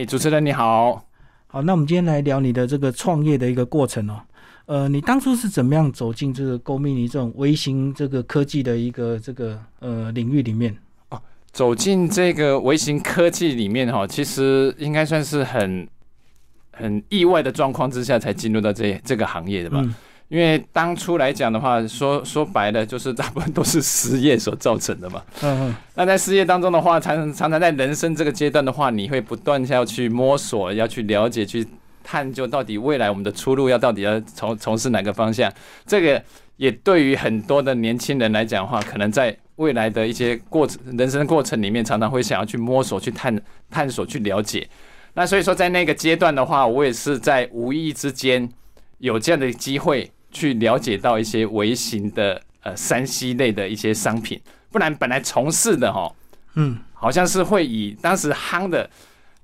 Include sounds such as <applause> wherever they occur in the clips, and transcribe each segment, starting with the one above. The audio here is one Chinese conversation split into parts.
哎，主持人你好，好，那我们今天来聊你的这个创业的一个过程哦。呃，你当初是怎么样走进这个 Go Mini 这种微型这个科技的一个这个呃领域里面？哦，走进这个微型科技里面哈，其实应该算是很很意外的状况之下才进入到这这个行业的吧。因为当初来讲的话，说说白了，就是大部分都是失业所造成的嘛。嗯嗯。那在失业当中的话，常常常在人生这个阶段的话，你会不断要去摸索，要去了解，去探究到底未来我们的出路要到底要从从事哪个方向。这个也对于很多的年轻人来讲的话，可能在未来的一些过程、人生过程里面，常常会想要去摸索、去探探索、去了解。那所以说，在那个阶段的话，我也是在无意之间有这样的机会。去了解到一些微型的呃山西类的一些商品，不然本来从事的哈，嗯，好像是会以当时夯的，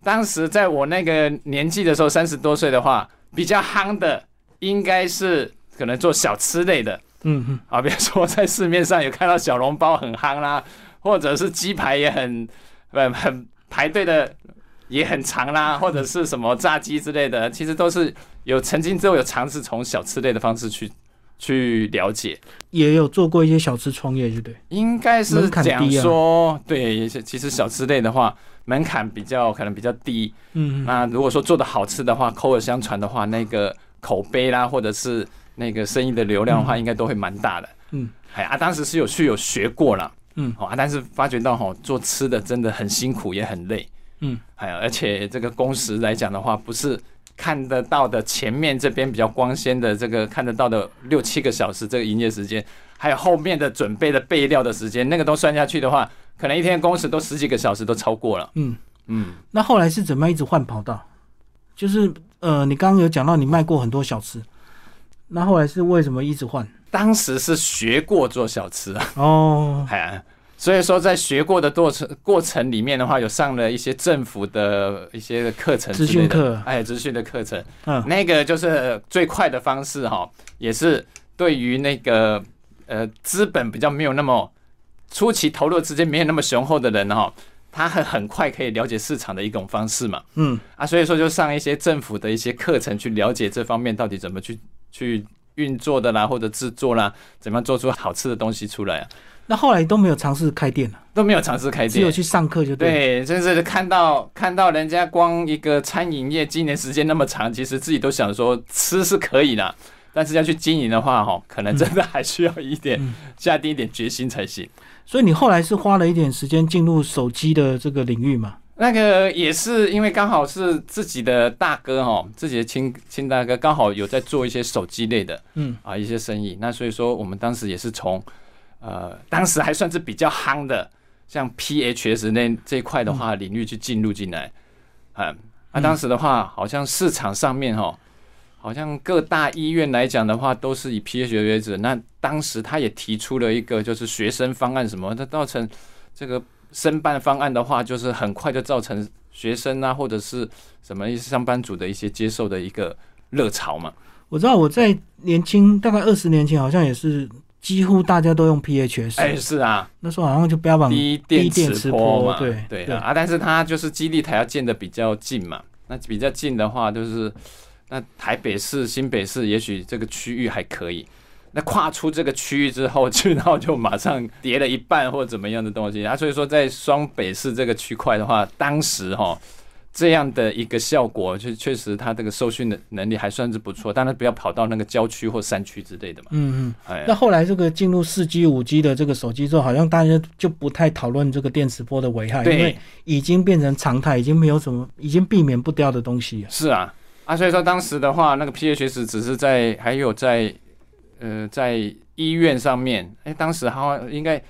当时在我那个年纪的时候，三十多岁的话，比较夯的应该是可能做小吃类的，嗯嗯，啊，比如说在市面上有看到小笼包很夯啦，或者是鸡排也很很很排队的。也很长啦，或者是什么炸鸡之类的，其实都是有曾经之后有尝试从小吃类的方式去去了解，也有做过一些小吃创业，对不对？应该是讲说，对，其实小吃类的话，门槛比较可能比较低。嗯，那如果说做的好吃的话，口耳相传的话，那个口碑啦，或者是那个生意的流量的话，应该都会蛮大的。嗯，哎啊，当时是有去有学过了，嗯，好啊，但是发觉到哈，做吃的真的很辛苦，也很累。嗯，还有，而且这个工时来讲的话，不是看得到的前面这边比较光鲜的这个看得到的六七个小时这个营业时间，还有后面的准备的备料的时间，那个都算下去的话，可能一天工时都十几个小时都超过了。嗯嗯，那后来是怎么一直换跑道？就是呃，你刚刚有讲到你卖过很多小吃，那后来是为什么一直换？当时是学过做小吃啊。哦，<laughs> 哎。所以说，在学过的过程过程里面的话，有上了一些政府的一些课程，资讯课，哎，资讯的课程，嗯，那个就是最快的方式哈，也是对于那个呃资本比较没有那么初期投入资金没有那么雄厚的人哈，他很很快可以了解市场的一种方式嘛，嗯，啊，所以说就上一些政府的一些课程去了解这方面到底怎么去去运作的啦，或者制作啦，怎么样做出好吃的东西出来啊。那后来都没有尝试开店了，都没有尝试开店，只有去上课就对。对，真是看到看到人家光一个餐饮业经营时间那么长，其实自己都想说吃是可以的，但是要去经营的话，哈，可能真的还需要一点下定一点决心才行。所以你后来是花了一点时间进入手机的这个领域嘛？那个也是因为刚好是自己的大哥哈，自己的亲亲大哥刚好有在做一些手机类的，嗯啊一些生意，那所以说我们当时也是从。呃，当时还算是比较夯的，像 PHS 那这一块的话，领域去进入进来，啊，那当时的话，好像市场上面哈，好像各大医院来讲的话，都是以 PHS 为主。那当时他也提出了一个，就是学生方案什么，它造成这个申办方案的话，就是很快就造成学生啊，或者是什么一些上班族的一些接受的一个热潮嘛。我知道我在年轻，大概二十年前，好像也是。几乎大家都用 PHS，哎，是啊，那时候好像就标榜低电磁波嘛，对对啊，但是它就是基地台要建的比较近嘛，那比较近的话，就是那台北市、新北市也许这个区域还可以，那跨出这个区域之后，去然后就马上跌了一半或怎么样的东西。啊，所以说在双北市这个区块的话，当时哈。这样的一个效果，就确实它这个受训的能力还算是不错，但是不要跑到那个郊区或山区之类的嘛。嗯嗯。哎那后来这个进入四 G、五 G 的这个手机之后，好像大家就不太讨论这个电磁波的危害，因为已经变成常态，已经没有什么，已经避免不掉的东西。是啊，啊，所以说当时的话，那个 PHS 只是在还有在呃在医院上面，哎，当时好像应该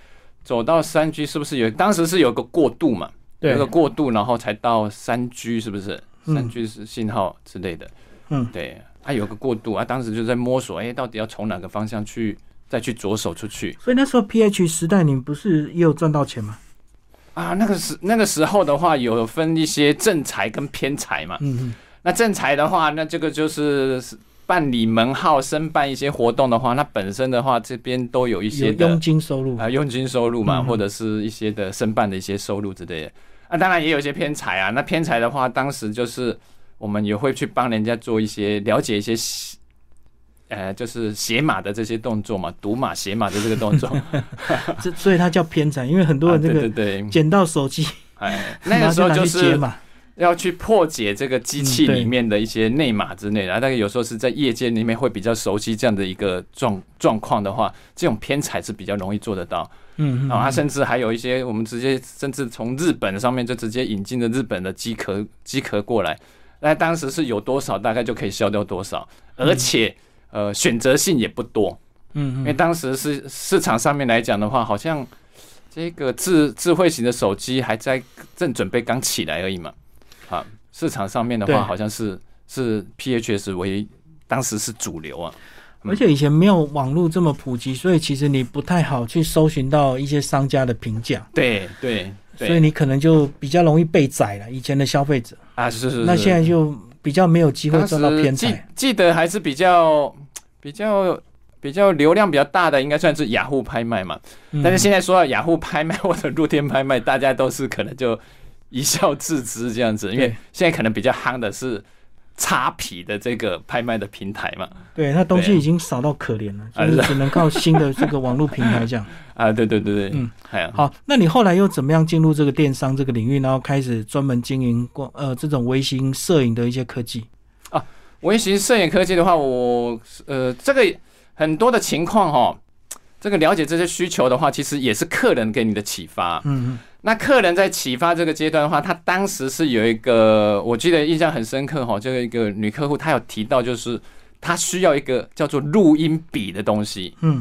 走到三 G 是不是有？当时是有个过渡嘛。有个过渡，然后才到三 G，是不是？三 G 是信号之类的。嗯，对，它有个过渡啊。当时就在摸索，哎，到底要从哪个方向去再去着手出去？所以那时候 PH 时代，你们不是也有赚到钱吗？啊，那个时那个时候的话，有分一些正财跟偏财嘛。嗯嗯。那正财的话，那这个就是办理门号、申办一些活动的话，那本身的话，这边都有一些佣金收入啊，佣金收入嘛，或者是一些的申办的一些收入之类的。啊，当然也有一些偏财啊。那偏财的话，当时就是我们也会去帮人家做一些了解一些，呃，就是写码的这些动作嘛，读码写码的这个动作。<laughs> 这所以它叫偏财，因为很多人这个捡到手机，哎，<laughs> 那个时候就是嘛。要去破解这个机器里面的一些内码之类的，大概有时候是在业界里面会比较熟悉这样的一个状状况的话，这种偏采是比较容易做得到。嗯，啊，甚至还有一些我们直接甚至从日本上面就直接引进的日本的机壳机壳过来，那当时是有多少大概就可以消掉多少，而且呃选择性也不多。嗯，因为当时是市场上面来讲的话，好像这个智智慧型的手机还在正准备刚起来而已嘛。啊，市场上面的话，好像是是 PHS 为当时是主流啊，而且以前没有网络这么普及，所以其实你不太好去搜寻到一些商家的评价。对对，所以你可能就比较容易被宰了。以前的消费者啊，是是，那现在就比较没有机会赚到偏财。记记得还是比较比较比较流量比较大的，应该算是雅虎拍卖嘛。但是现在说到雅虎拍卖或者露天拍卖，大家都是可能就。一笑置之这样子，因为现在可能比较夯的是擦皮的这个拍卖的平台嘛。对，那东西已经少到可怜了，就是只能靠新的这个网络平台这样。<laughs> 啊，对对对对，嗯，好，那你后来又怎么样进入这个电商这个领域，然后开始专门经营光呃这种微型摄影的一些科技？啊，微型摄影科技的话，我呃这个很多的情况哈，这个了解这些需求的话，其实也是客人给你的启发。嗯嗯。那客人在启发这个阶段的话，他当时是有一个，我记得印象很深刻哈，这一个女客户，她有提到，就是她需要一个叫做录音笔的东西。嗯，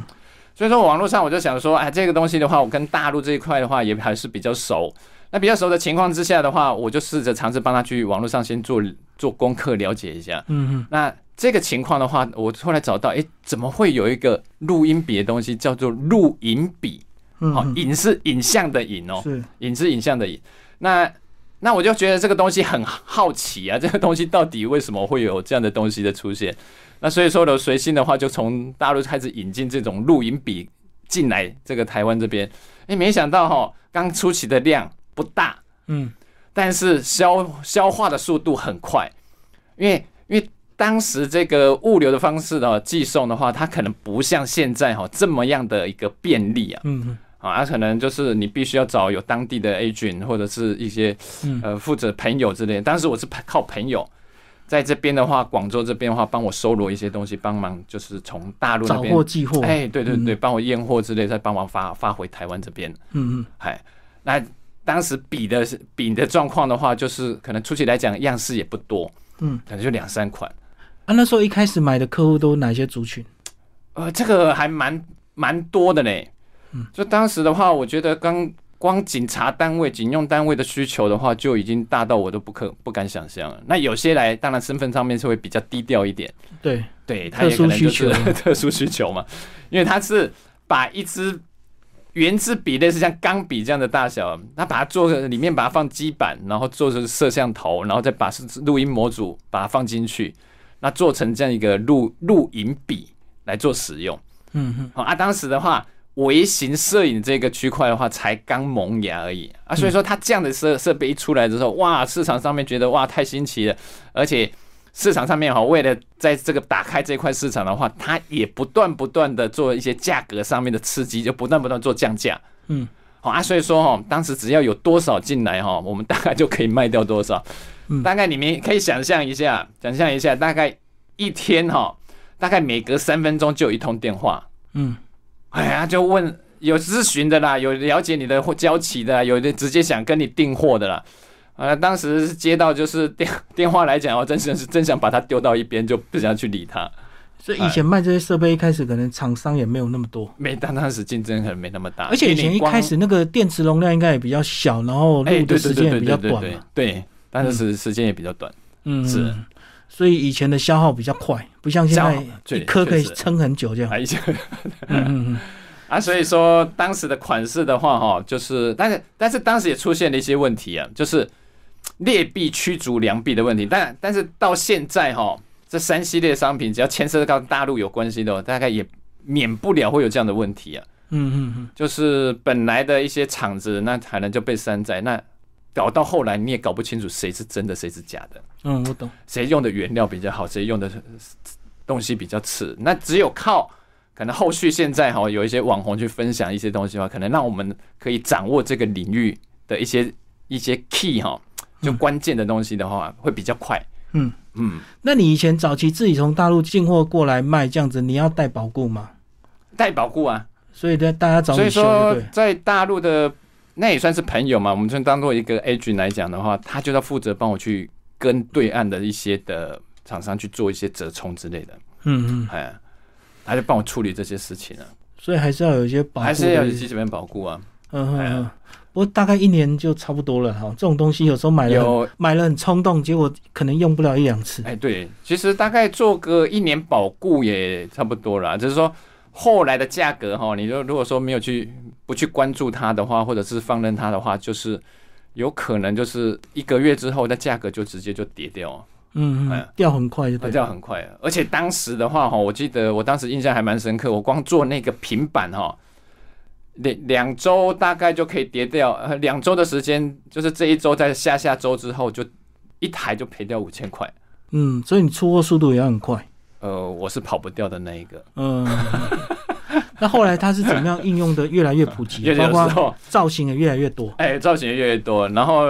所以说网络上我就想说，哎，这个东西的话，我跟大陆这一块的话也还是比较熟。那比较熟的情况之下的话，我就试着尝试帮他去网络上先做 <laughs> 做功课，了解一下。嗯嗯。那这个情况的话，我后来找到，哎，怎么会有一个录音笔的东西叫做录音笔？好，影是影像的影哦，是影是影像的影。那那我就觉得这个东西很好奇啊，<laughs> 这个东西到底为什么会有这样的东西的出现？那所以说呢，随心的话就从大陆开始引进这种录音笔进来这个台湾这边。哎，没想到哈，刚出奇的量不大，嗯，但是消消化的速度很快，因为因为当时这个物流的方式的寄送的话，它可能不像现在哈这么样的一个便利啊，嗯。啊，可能就是你必须要找有当地的 agent 或者是一些呃负责朋友之类。当时我是靠朋友在这边的话，广州这边的话，帮我收罗一些东西，帮忙就是从大陆那边找货寄货。哎，对对对，帮我验货之类，再帮忙发发回台湾这边。嗯嗯，哎，那当时比的是比的状况的话，就是可能出去来讲样式也不多，嗯，可能就两三款。啊，那时候一开始买的客户都哪些族群？呃，这个还蛮蛮多的嘞。就当时的话，我觉得刚光警察单位、警用单位的需求的话，就已经大到我都不可不敢想象了。那有些来，当然身份上面是会比较低调一点。对对，特殊需求，<laughs> 特殊需求嘛，因为他是把一支圆珠笔，类似像钢笔这样的大小，他把它做里面把它放基板，然后做成摄像头，然后再把录音模组把它放进去，那做成这样一个录录影笔来做使用。嗯哼，好啊，当时的话。微型摄影这个区块的话，才刚萌芽而已。啊，所以说它这样的设设备一出来之后，哇，市场上面觉得哇太新奇了，而且市场上面哈，为了在这个打开这块市场的话，它也不断不断的做一些价格上面的刺激，就不断不断做降价，嗯，好啊，所以说哈，当时只要有多少进来哈，我们大概就可以卖掉多少，大概你们可以想象一下，想象一下，大概一天哈，大概每隔三分钟就有一通电话，嗯。哎呀，就问有咨询的啦，有了解你的或交期的，有的直接想跟你订货的啦。啊，当时接到就是电 <laughs> 电话来讲，我真是是真想把它丢到一边，就不想去理他。所以以前卖这些设备一开始可能厂商也没有那么多，没，但当时竞争可能没那么大。而且以前一开始那个电池容量应该也比较小，然后录的时间也比较短嘛。对，但是时时间也比较短。嗯，是。所以以前的消耗比较快，不像现在一颗可以撑很久这样。<laughs> 嗯嗯 <laughs> 啊，所以说当时的款式的话，哈，就是，但是但是当时也出现了一些问题啊，就是劣币驱逐良币的问题。但但是到现在哈，这三系列商品只要牵涉到大陆有关系的，大概也免不了会有这样的问题啊。嗯嗯嗯，就是本来的一些厂子，那可能就被山寨。那搞到后来你也搞不清楚谁是真的，谁是假的。嗯，我懂。谁用的原料比较好，谁用的东西比较次，那只有靠可能后续现在哈有一些网红去分享一些东西的话，可能让我们可以掌握这个领域的一些一些 key 哈，就关键的东西的话会比较快。嗯嗯。那你以前早期自己从大陆进货过来卖这样子，你要带保固吗？带保固啊。所以，大家找所以说，在大陆的那也算是朋友嘛。我们就当做一个 agent 来讲的话，他就要负责帮我去跟对岸的一些的厂商去做一些折冲之类的。嗯嗯，哎，他就帮我处理这些事情了。所以还是要有一些保，还是要有基本保护啊。嗯嗯。不过大概一年就差不多了哈。这种东西有时候买了买了很冲动，结果可能用不了一两次。哎，对，其实大概做个一年保固也差不多了，就是说。后来的价格哈，你就如果说没有去不去关注它的话，或者是放任它的话，就是有可能就是一个月之后，那价格就直接就跌掉。嗯嗯，掉很快就掉很快。而且当时的话哈，我记得我当时印象还蛮深刻，我光做那个平板哈，两两周大概就可以跌掉，呃，两周的时间，就是这一周在下下周之后，就一台就赔掉五千块。嗯，所以你出货速度也很快。呃，我是跑不掉的那一个。嗯，<laughs> <laughs> 那后来它是怎么样应用的越来越普及，<laughs> 包括造型也越来越多。哎，造型也越来越多。然后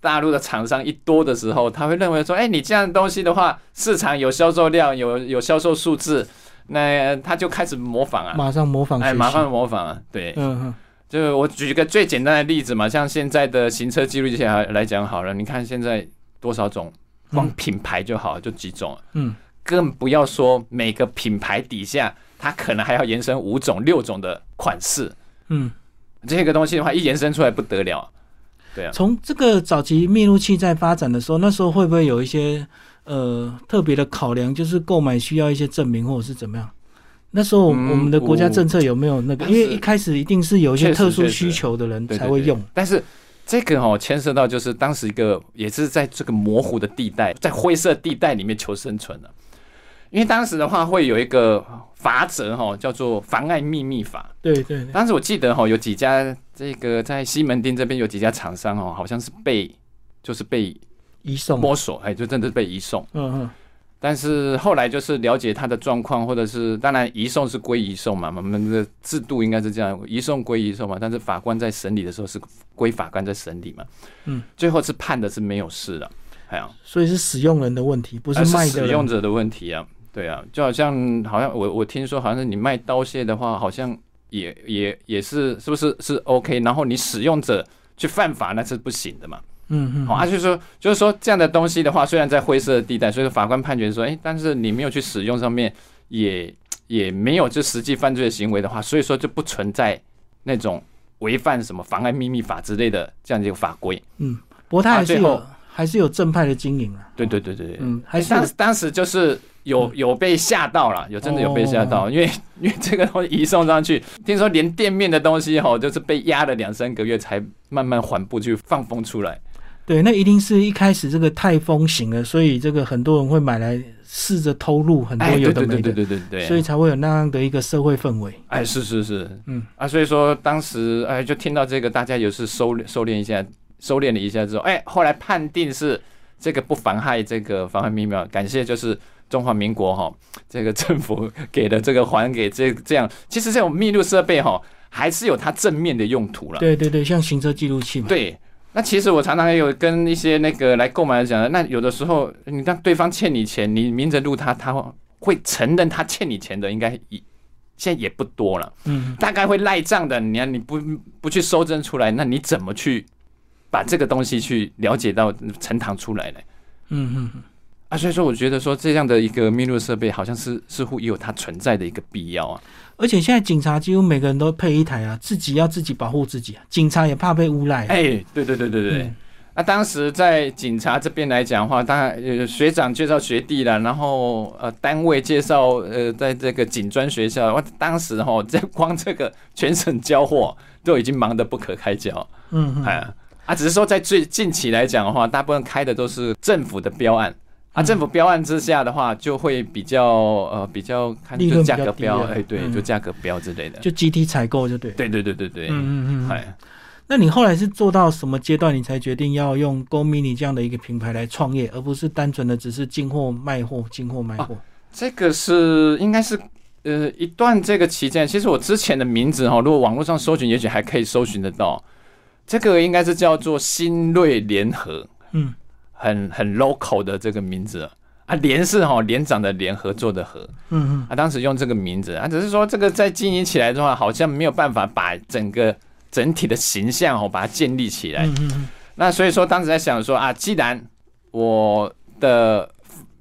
大陆的厂商一多的时候，他会认为说，哎，你这样东西的话，市场有销售量，有有销售数字，那他就开始模仿啊，马上模仿，哎，马上模仿啊。对，嗯嗯，就我举一个最简单的例子嘛，像现在的行车记录器来来讲好了，你看现在多少种，光品牌就好，就几种，嗯。更不要说每个品牌底下，它可能还要延伸五种、六种的款式。嗯，这个东西的话，一延伸出来不得了。对啊。从这个早期密录器在发展的时候，那时候会不会有一些呃特别的考量，就是购买需要一些证明或者是怎么样？那时候我们的国家政策有没有那个？因为一开始一定是有一些特殊需求的人才会用。但是这个哦，牵涉到就是当时一个也是在这个模糊的地带，在灰色地带里面求生存的。因为当时的话会有一个法则哈，叫做妨碍秘密法。对对。当时我记得哈，有几家这个在西门町这边有几家厂商哦，好像是被就是被移送摸索，哎，就真的是被移送。嗯嗯。但是后来就是了解他的状况，或者是当然移送是归移送嘛，我们的制度应该是这样，移送归移送嘛。但是法官在审理的时候是归法官在审理嘛。嗯。最后是判的是没有事的，哎呀。所以是使用人的问题，不是卖使用者的问题啊。对啊，就好像好像我我听说，好像是你卖刀械的话，好像也也也是是不是是 OK？然后你使用者去犯法那是不行的嘛。嗯嗯。好，啊，就是说就是说这样的东西的话，虽然在灰色的地带，所以说法官判决说，哎，但是你没有去使用上面，也也没有就实际犯罪的行为的话，所以说就不存在那种违反什么妨碍秘密法之类的这样一个法规。嗯，不过他还是有还是有正派的经营啊。对对对对对。嗯，还是当当时就是。有有被吓到了，有真的有被吓到，因为 <laughs> 因为这个东西移送上去，听说连店面的东西哈，就是被压了两三个月才慢慢缓步去放风出来。对，那一定是一开始这个太风行了，所以这个很多人会买来试着偷录很多有的没的，对对对对对，所以才会有那样的一个社会氛围。哎，是是是，嗯啊，所以说当时哎就听到这个，大家也是收收敛一下，收敛了一下之后，哎，后来判定是这个不妨害这个妨害秘密，感谢就是。中华民国哈，这个政府给的这个还给这这样，其实这种密录设备哈，还是有它正面的用途了。对对对，像行车记录器嘛。对，那其实我常常也有跟一些那个来购买的讲，那有的时候你让对方欠你钱，你明着录他，他会承认他欠你钱的，应该也现在也不多了。嗯，大概会赖账的，你看你不不去收证出来，那你怎么去把这个东西去了解到呈堂出来呢？嗯嗯嗯。所以说，我觉得说这样的一个密录设备，好像是似乎也有它存在的一个必要啊。而且现在警察几乎每个人都配一台啊，自己要自己保护自己啊。警察也怕被诬赖。哎，对对对对对。那当时在警察这边来讲的话，当然学长介绍学弟了，然后呃单位介绍呃在这个警专学校，我当时哈在 <laughs> 光这个全省交货都已经忙得不可开交。嗯，哎啊，只是说在最近期来讲的话，大部分开的都是政府的标案。啊，政府标案之下的话，就会比较呃比较看就价格标，哎对，就价格标之类的，就集体采购就对。对对对对对，嗯嗯嗯。哎，那你后来是做到什么阶段，你才决定要用 Go Mini 这样的一个品牌来创业，而不是单纯的只是进货卖货、进货卖货？这个是应该是呃一段这个期间，其实我之前的名字哈，如果网络上搜寻，也许还可以搜寻得到。这个应该是叫做新锐联合，嗯，很很 local 的这个名字啊，连是哈连长的联合作的合，嗯嗯，啊，当时用这个名字啊，只是说这个在经营起来的话，好像没有办法把整个整体的形象哦把它建立起来，嗯嗯，那所以说当时在想说啊，既然我的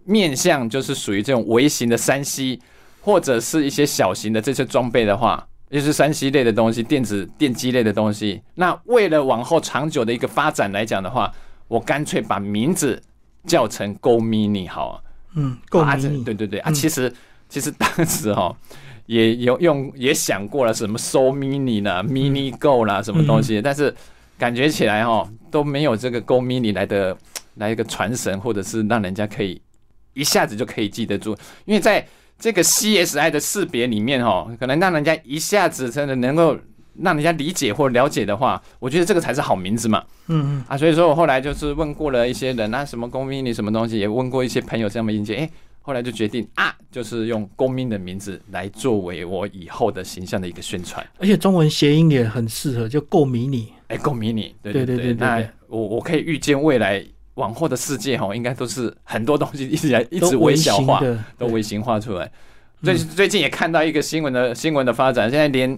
面向就是属于这种微型的山西，或者是一些小型的这些装备的话。就是山西类的东西，电子电机类的东西。那为了往后长久的一个发展来讲的话，我干脆把名字叫成 Go Mini 好啊。嗯，Go Mini，对对对啊。其实其实当时哈也有用也想过了，什么 So Mini 呢，Mini Go 啦，什么东西。但是感觉起来哈都没有这个 Go Mini 来的来一个传神，或者是让人家可以一下子就可以记得住，因为在。这个 CSI 的识别里面哈，可能让人家一下子真的能够让人家理解或了解的话，我觉得这个才是好名字嘛。嗯嗯啊，所以说我后来就是问过了一些人啊，什么公民你什么东西，也问过一些朋友这样的意见，哎，后来就决定啊，就是用公民的名字来作为我以后的形象的一个宣传，而且中文谐音也很适合，就够迷你，哎，够迷你，对对对对，那我我可以预见未来。往后的世界哈，应该都是很多东西一直在一直微小化，都微型化出来。最最近也看到一个新闻的新闻的发展，现在连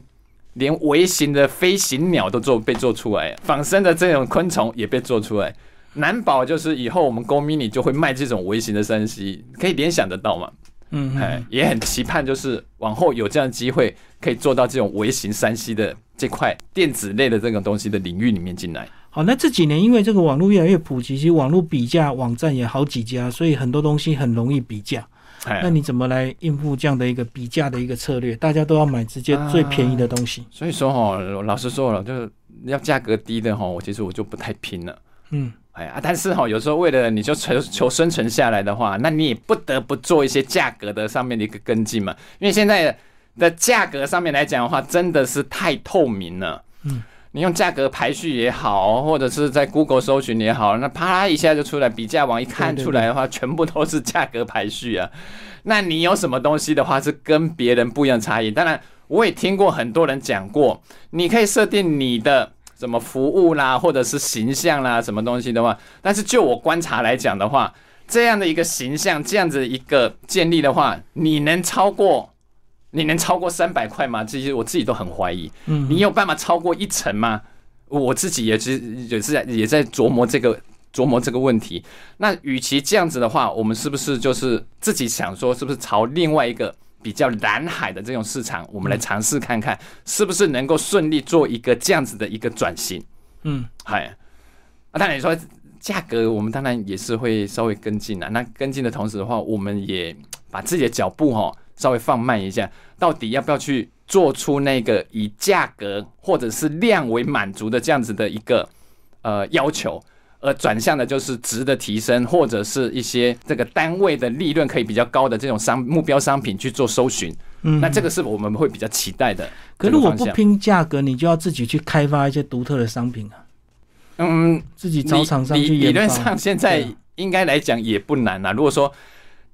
连微型的飞行鸟都做被做出来，仿生的这种昆虫也被做出来。难保就是以后我们 Go Mini 就会卖这种微型的三 C，，可以联想得到嘛？嗯，哎，也很期盼，就是往后有这样的机会，可以做到这种微型三 C 的这块电子类的这种东西的领域里面进来。好，那这几年因为这个网络越来越普及，其实网络比价网站也好几家，所以很多东西很容易比价。那你怎么来应付这样的一个比价的一个策略？大家都要买直接最便宜的东西。所以说哈，老实说了，就是要价格低的哈，我其实我就不太拼了。嗯，哎呀，但是哈，有时候为了你就求求生存下来的话，那你也不得不做一些价格的上面的一个跟进嘛。因为现在的价格上面来讲的话，真的是太透明了。嗯。你用价格排序也好，或者是在 Google 搜寻也好，那啪啦一下就出来，比价网一看出来的话，全部都是价格排序啊。那你有什么东西的话是跟别人不一样差异？当然，我也听过很多人讲过，你可以设定你的什么服务啦，或者是形象啦，什么东西的话，但是就我观察来讲的话，这样的一个形象，这样子一个建立的话，你能超过？你能超过三百块吗？这些我自己都很怀疑。嗯，你有办法超过一成吗？我自己也是也是在也在琢磨这个琢磨这个问题。那与其这样子的话，我们是不是就是自己想说，是不是朝另外一个比较蓝海的这种市场，我们来尝试看看，是不是能够顺利做一个这样子的一个转型？嗯，嗨，啊，当然你说价格，我们当然也是会稍微跟进啊。那跟进的同时的话，我们也把自己的脚步哈。稍微放慢一下，到底要不要去做出那个以价格或者是量为满足的这样子的一个呃要求，而转向的就是值的提升，或者是一些这个单位的利润可以比较高的这种商目标商品去做搜寻。嗯，那这个是我们会比较期待的。可是我不拼价格，你就要自己去开发一些独特的商品啊。嗯，自己找厂商去理论上现在应该来讲也不难啊。如果说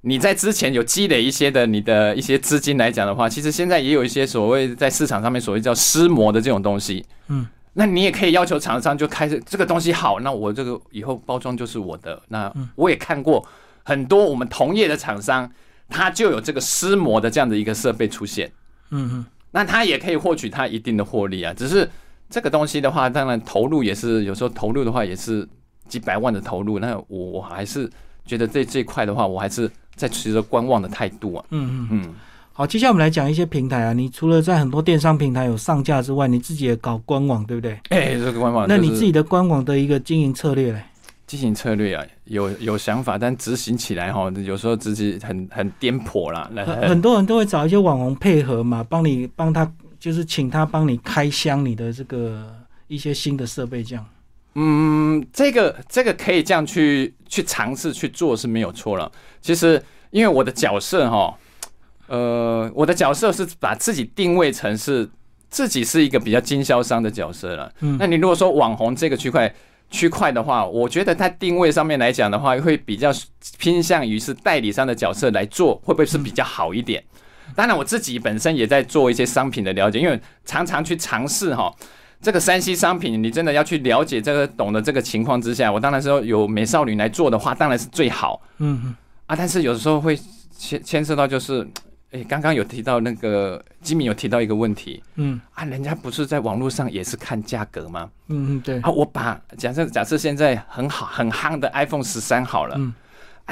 你在之前有积累一些的你的一些资金来讲的话，其实现在也有一些所谓在市场上面所谓叫湿膜的这种东西，嗯，那你也可以要求厂商就开始这个东西好，那我这个以后包装就是我的。那我也看过很多我们同业的厂商，他就有这个湿膜的这样的一个设备出现，嗯嗯，那他也可以获取他一定的获利啊。只是这个东西的话，当然投入也是有时候投入的话也是几百万的投入，那我我还是觉得这这块的话，我还是。在持着观望的态度啊。嗯嗯嗯。好，接下来我们来讲一些平台啊。你除了在很多电商平台有上架之外，你自己也搞官网，对不对？哎，这个官网。那你自己的官网的一个经营策略嘞？经营策略啊，有有想法，但执行起来哈，有时候自己很很颠簸啦。很很多人都会找一些网红配合嘛，帮你帮他，就是请他帮你开箱你的这个一些新的设备这样。嗯，这个这个可以这样去去尝试去做是没有错了。其实因为我的角色哈，呃，我的角色是把自己定位成是自己是一个比较经销商的角色了。嗯，那你如果说网红这个区块区块的话，我觉得它定位上面来讲的话，会比较偏向于是代理商的角色来做，会不会是比较好一点？当然，我自己本身也在做一些商品的了解，因为常常去尝试哈。这个山西商品，你真的要去了解这个懂得这个情况之下，我当然说有美少女来做的话，当然是最好。嗯嗯啊，但是有的时候会牵牵涉到就是，哎，刚刚有提到那个吉米有提到一个问题，嗯啊，人家不是在网络上也是看价格吗？嗯嗯对啊，我把假设假设现在很好很夯的 iPhone 十三好了。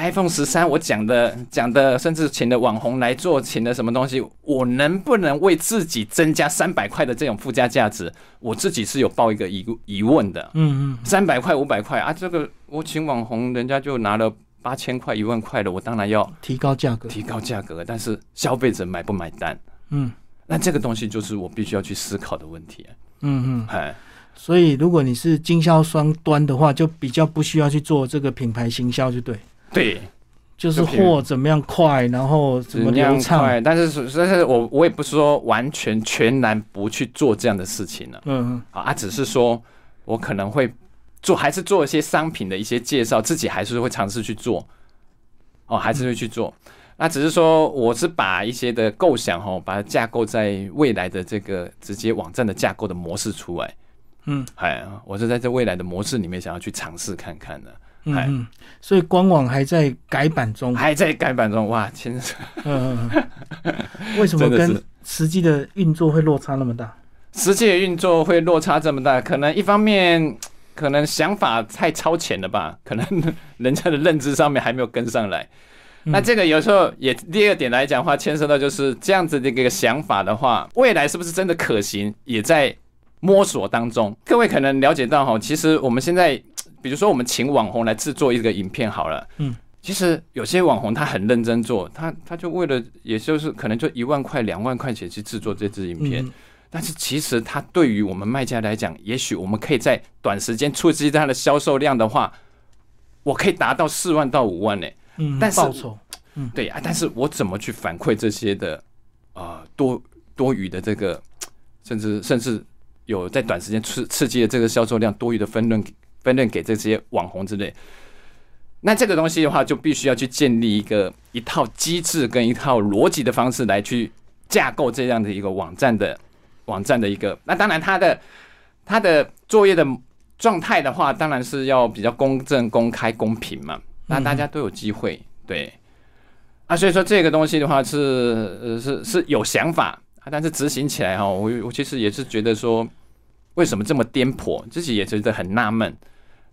iPhone 十三，我讲的讲的，甚至请的网红来做，请的什么东西，我能不能为自己增加三百块的这种附加价值？我自己是有报一个疑疑问的。嗯嗯，三百块、五百块啊，这个我请网红，人家就拿了八千块、一万块的，我当然要提高价格，提高价格。但是消费者买不买单？嗯，那这个东西就是我必须要去思考的问题。嗯嗯，哎，所以如果你是经销商端的话，就比较不需要去做这个品牌行销，就对。对，就是货怎么样快，然后怎么样快。但是，但是我我也不是说完全全然不去做这样的事情了。嗯嗯啊，只是说我可能会做，还是做一些商品的一些介绍，自己还是会尝试去做。哦，还是会去做。那只是说，我是把一些的构想哈，把它架构在未来的这个直接网站的架构的模式出来。嗯，哎，我是在这未来的模式里面想要去尝试看看的。嗯，所以官网还在改版中，还在改版中。哇，真是，嗯，为什么跟实际的运作会落差那么大？实际的运作会落差这么大，可能一方面可能想法太超前了吧，可能人家的认知上面还没有跟上来。那这个有时候也第二点来讲的话，牵涉到就是这样子的一个想法的话，未来是不是真的可行，也在摸索当中。各位可能了解到哈，其实我们现在。比如说，我们请网红来制作一个影片好了。嗯，其实有些网红他很认真做，他他就为了，也就是可能就一万块、两万块钱去制作这支影片。但是其实他对于我们卖家来讲，也许我们可以在短时间促进它的销售量的话，我可以达到四万到五万呢。嗯，但是，嗯，对啊，但是我怎么去反馈这些的啊多多余的这个，甚至甚至有在短时间刺刺激的这个销售量多余的分润？分润给这些网红之类，那这个东西的话，就必须要去建立一个一套机制跟一套逻辑的方式来去架构这样的一个网站的网站的一个。那当然，它的它的作业的状态的话，当然是要比较公正、公开、公平嘛。那大家都有机会，对啊。所以说这个东西的话，是呃是是有想法，但是执行起来哈，我我其实也是觉得说，为什么这么颠簸，自己也觉得很纳闷。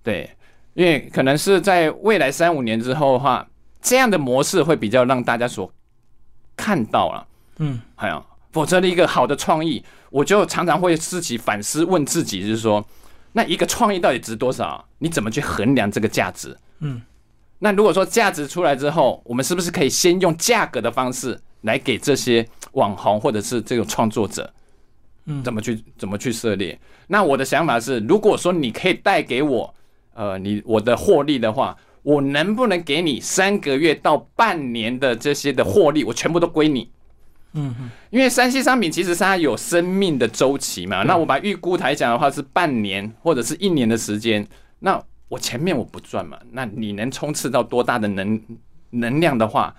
对，因为可能是在未来三五年之后的话，这样的模式会比较让大家所看到了。嗯，还有，否则的一个好的创意，我就常常会自己反思，问自己，就是说，那一个创意到底值多少？你怎么去衡量这个价值？嗯，那如果说价值出来之后，我们是不是可以先用价格的方式来给这些网红或者是这种创作者？嗯，怎么去怎么去涉猎？那我的想法是，如果说你可以带给我。呃，你我的获利的话，我能不能给你三个月到半年的这些的获利，我全部都归你？嗯哼，因为三 C 商品其实它有生命的周期嘛，那我把预估台讲的话是半年或者是一年的时间，那我前面我不赚嘛，那你能冲刺到多大的能能量的话，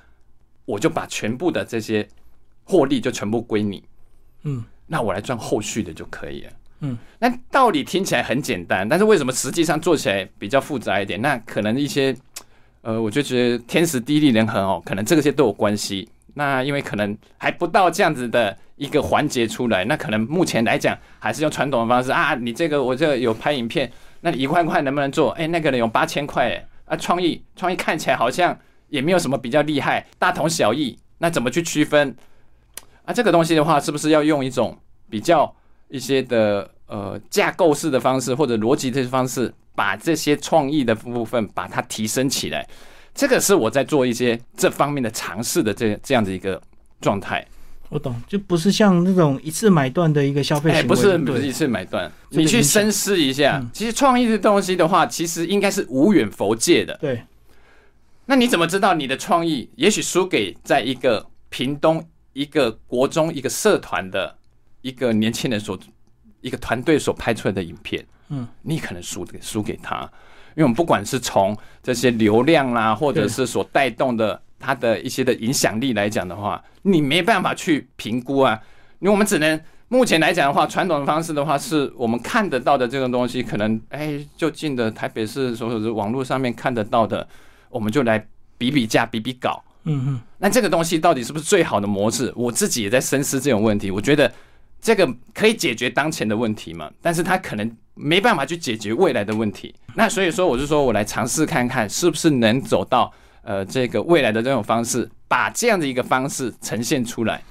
我就把全部的这些获利就全部归你，嗯，那我来赚后续的就可以了。嗯，那道理听起来很简单，但是为什么实际上做起来比较复杂一点？那可能一些，呃，我就觉得天时地利人和哦，可能这些都有关系。那因为可能还不到这样子的一个环节出来，那可能目前来讲还是用传统的方式啊。你这个我这有拍影片，那你一块块能不能做？哎，那个人有八千块，啊，创意创意看起来好像也没有什么比较厉害，大同小异。那怎么去区分？啊，这个东西的话，是不是要用一种比较？一些的呃架构式的方式或者逻辑的方式，把这些创意的部分把它提升起来，这个是我在做一些这方面的尝试的这这样的一个状态。我懂，就不是像那种一次买断的一个消费行为，不是不是一次买断。你去深思一下，其实创意的东西的话，其实应该是无远佛界的。对，那你怎么知道你的创意也许输给在一个屏东一个国中一个社团的？一个年轻人所一个团队所拍出来的影片，嗯，你可能输给输给他，因为我们不管是从这些流量啦，或者是所带动的他的一些的影响力来讲的话，你没办法去评估啊，因为我们只能目前来讲的话，传统的方式的话，是我们看得到的这种东西，可能哎就近的台北市所有的网络上面看得到的，我们就来比比价、比比稿。嗯嗯，那这个东西到底是不是最好的模式？我自己也在深思这种问题。我觉得这个可以解决当前的问题嘛，但是它可能没办法去解决未来的问题。那所以说，我就说我来尝试看看，是不是能走到呃这个未来的这种方式，把这样的一个方式呈现出来。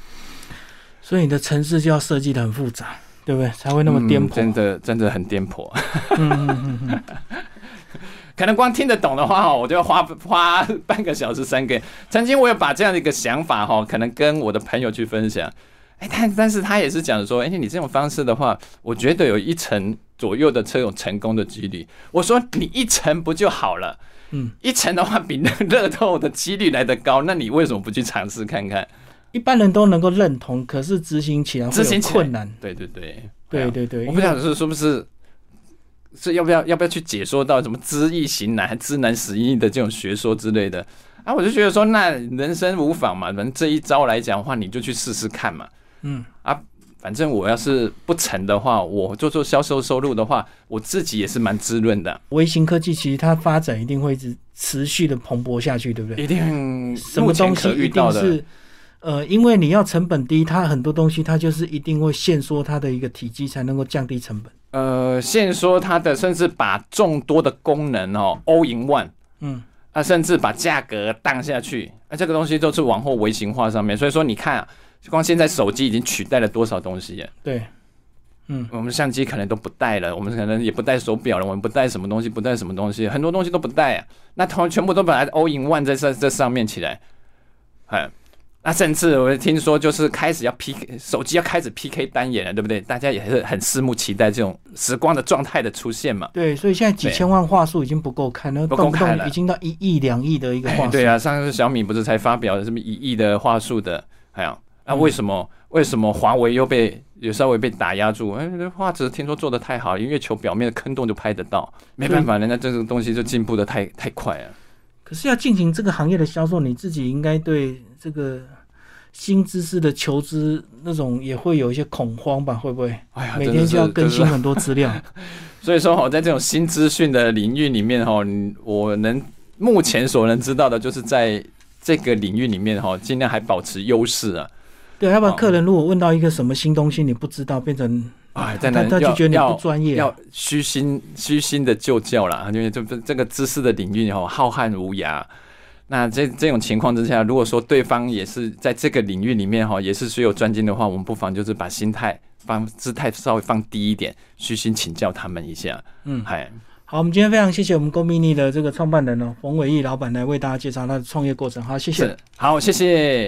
所以你的城市就要设计的很复杂，对不对？才会那么颠簸。真的，真的很颠簸。嗯嗯嗯嗯。可能光听得懂的话哈，我就要花花半个小时三个。曾经我有把这样的一个想法哈，可能跟我的朋友去分享。哎，但但是他也是讲说，哎，你这种方式的话，我觉得有一成左右的这种成功的几率。我说你一成不就好了？嗯，一成的话比那乐透的几率来得高，那你为什么不去尝试看看？一般人都能够认同，可是执行起来执行困难。对对对，对对对，我不想是是不是？是要不要要不要去解说到什么知易行难、还知难使易的这种学说之类的啊？我就觉得说，那人生无妨嘛，反正这一招来讲的话，你就去试试看嘛。嗯啊，反正我要是不成的话，我做做销售收入的话，我自己也是蛮滋润的。微型科技其实它发展一定会持持续的蓬勃下去，对不对？一定什么东西一定是呃，因为你要成本低，它很多东西它就是一定会限缩它的一个体积，才能够降低成本。呃，限缩它的，甚至把众多的功能哦，all in one，嗯，啊，甚至把价格荡下去，啊，这个东西都是往后微型化上面。所以说，你看，啊，光现在手机已经取代了多少东西？对，嗯，我们相机可能都不带了，我们可能也不带手表了，我们不带什么东西，不带什么东西，很多东西都不带啊。那同全部都把它 all in one 在这这上面起来，哎。那甚至我听说，就是开始要 P K 手机要开始 P K 单眼了，对不对？大家也是很拭目期待这种时光的状态的出现嘛。对，所以现在几千万话术已经不够看了，不够看了已经到一亿、两亿的一个画素。对啊，上次小米不是才发表了什么一亿的话术的？哎呀，那为什么为什么华为又被有稍微被打压住？哎，画质听说做的太好，月球表面的坑洞就拍得到。没办法，人家这种东西就进步的太太快了。可是要进行这个行业的销售，你自己应该对这个。新知识的求知那种也会有一些恐慌吧？会不会？哎呀，每天就要更新很多资料。<laughs> 所以说，我在这种新资讯的领域里面，哈，我能目前所能知道的，就是在这个领域里面，哈，尽量还保持优势啊。对，要不然客人如果问到一个什么新东西，你不知道，变成哎，在那他就觉得你不专业，要虚心虚心的就教了，因为这这个知识的领域，哦，浩瀚无涯。那这这种情况之下，如果说对方也是在这个领域里面哈，也是学有专精的话，我们不妨就是把心态放姿态稍微放低一点，虚心请教他们一下。嗯，嗨，好，我们今天非常谢谢我们 GoMini 的这个创办人哦，冯伟义老板来为大家介绍他的创业过程。好，谢谢。好，谢谢。